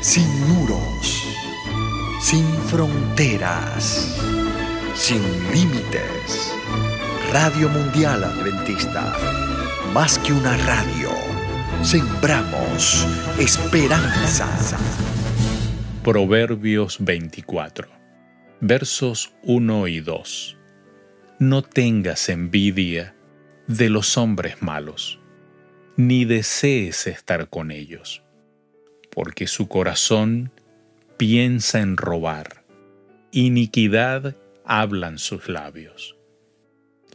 sin muros, sin fronteras, sin límites. Radio Mundial Adventista, más que una radio, sembramos esperanza. Proverbios 24, versos 1 y 2. No tengas envidia de los hombres malos, ni desees estar con ellos, porque su corazón piensa en robar, iniquidad hablan sus labios.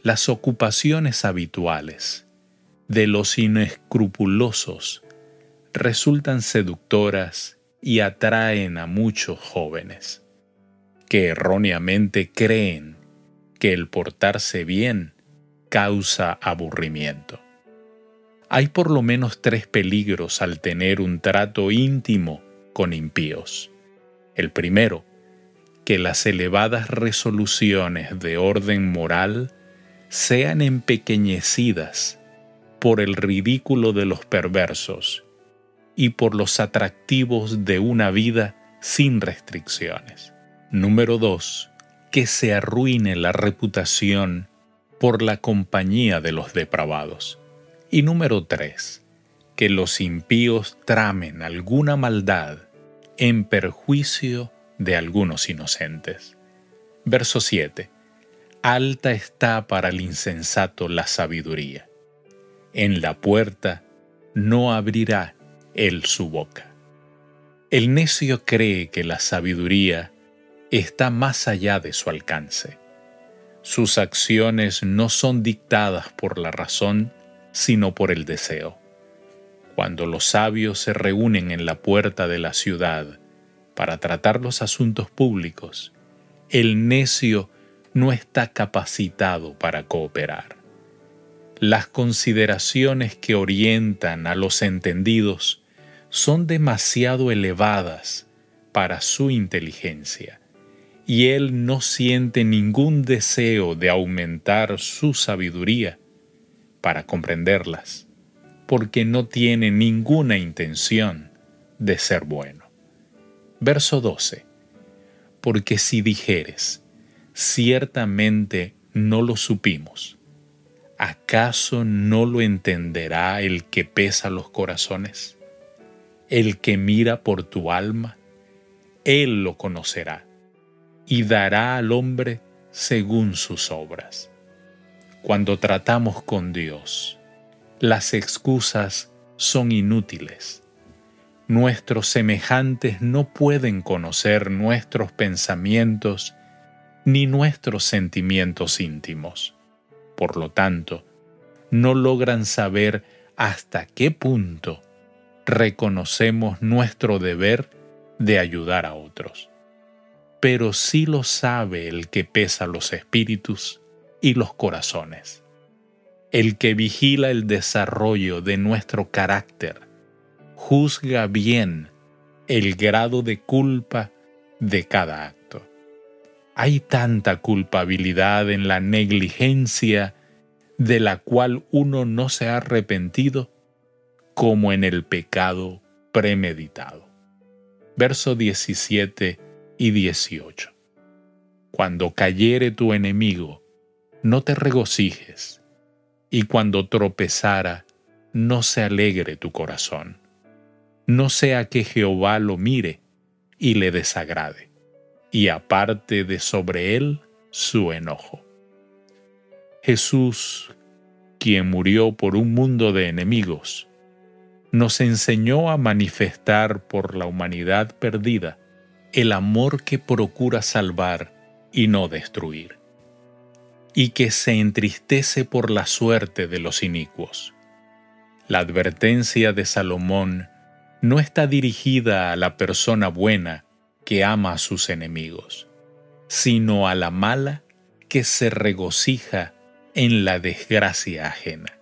Las ocupaciones habituales de los inescrupulosos resultan seductoras y atraen a muchos jóvenes, que erróneamente creen que el portarse bien causa aburrimiento. Hay por lo menos tres peligros al tener un trato íntimo con impíos. El primero, que las elevadas resoluciones de orden moral sean empequeñecidas por el ridículo de los perversos y por los atractivos de una vida sin restricciones. Número 2. Que se arruine la reputación por la compañía de los depravados. Y número 3. Que los impíos tramen alguna maldad en perjuicio de algunos inocentes. Verso 7. Alta está para el insensato la sabiduría. En la puerta no abrirá él su boca. El necio cree que la sabiduría está más allá de su alcance sus acciones no son dictadas por la razón, sino por el deseo. Cuando los sabios se reúnen en la puerta de la ciudad para tratar los asuntos públicos, el necio no está capacitado para cooperar. Las consideraciones que orientan a los entendidos son demasiado elevadas para su inteligencia y él no siente ningún deseo de aumentar su sabiduría para comprenderlas, porque no tiene ninguna intención de ser bueno. Verso 12. Porque si dijeres, ciertamente no lo supimos, ¿acaso no lo entenderá el que pesa los corazones? El que mira por tu alma, él lo conocerá y dará al hombre según sus obras. Cuando tratamos con Dios, las excusas son inútiles. Nuestros semejantes no pueden conocer nuestros pensamientos ni nuestros sentimientos íntimos. Por lo tanto, no logran saber hasta qué punto reconocemos nuestro deber de ayudar a otros pero sí lo sabe el que pesa los espíritus y los corazones, el que vigila el desarrollo de nuestro carácter, juzga bien el grado de culpa de cada acto. Hay tanta culpabilidad en la negligencia de la cual uno no se ha arrepentido como en el pecado premeditado. Verso 17 y 18. Cuando cayere tu enemigo, no te regocijes, y cuando tropezara, no se alegre tu corazón. No sea que Jehová lo mire y le desagrade, y aparte de sobre él su enojo. Jesús, quien murió por un mundo de enemigos, nos enseñó a manifestar por la humanidad perdida el amor que procura salvar y no destruir, y que se entristece por la suerte de los inicuos. La advertencia de Salomón no está dirigida a la persona buena que ama a sus enemigos, sino a la mala que se regocija en la desgracia ajena.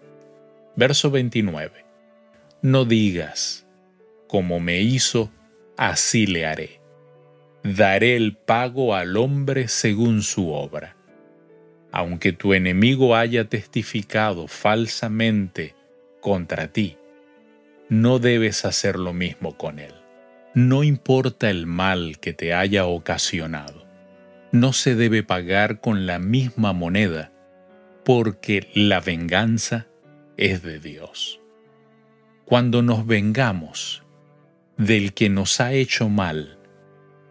Verso 29. No digas, como me hizo, así le haré daré el pago al hombre según su obra. Aunque tu enemigo haya testificado falsamente contra ti, no debes hacer lo mismo con él. No importa el mal que te haya ocasionado, no se debe pagar con la misma moneda, porque la venganza es de Dios. Cuando nos vengamos del que nos ha hecho mal,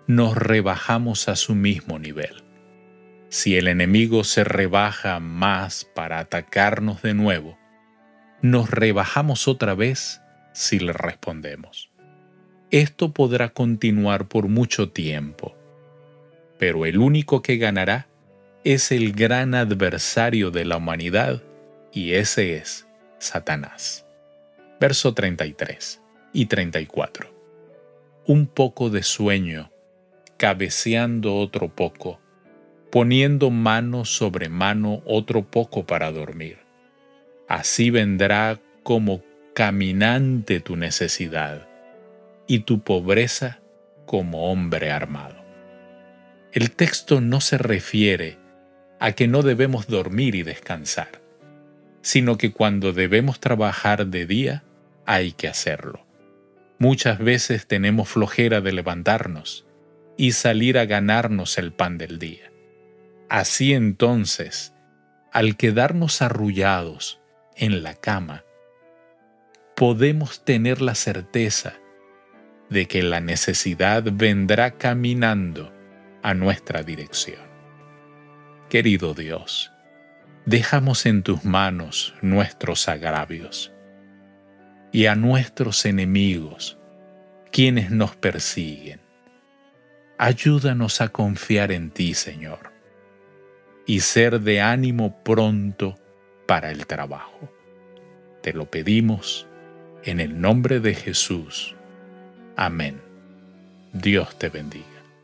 nos rebajamos a su mismo nivel. Si el enemigo se rebaja más para atacarnos de nuevo, nos rebajamos otra vez si le respondemos. Esto podrá continuar por mucho tiempo, pero el único que ganará es el gran adversario de la humanidad y ese es Satanás. Verso 33 y 34. Un poco de sueño, cabeceando otro poco, poniendo mano sobre mano otro poco para dormir. Así vendrá como caminante tu necesidad y tu pobreza como hombre armado. El texto no se refiere a que no debemos dormir y descansar, sino que cuando debemos trabajar de día, hay que hacerlo. Muchas veces tenemos flojera de levantarnos y salir a ganarnos el pan del día. Así entonces, al quedarnos arrullados en la cama, podemos tener la certeza de que la necesidad vendrá caminando a nuestra dirección. Querido Dios, dejamos en tus manos nuestros agravios y a nuestros enemigos, quienes nos persiguen. Ayúdanos a confiar en ti, Señor y ser de ánimo pronto para el trabajo. Te lo pedimos en el nombre de Jesús. Amén. Dios te bendiga.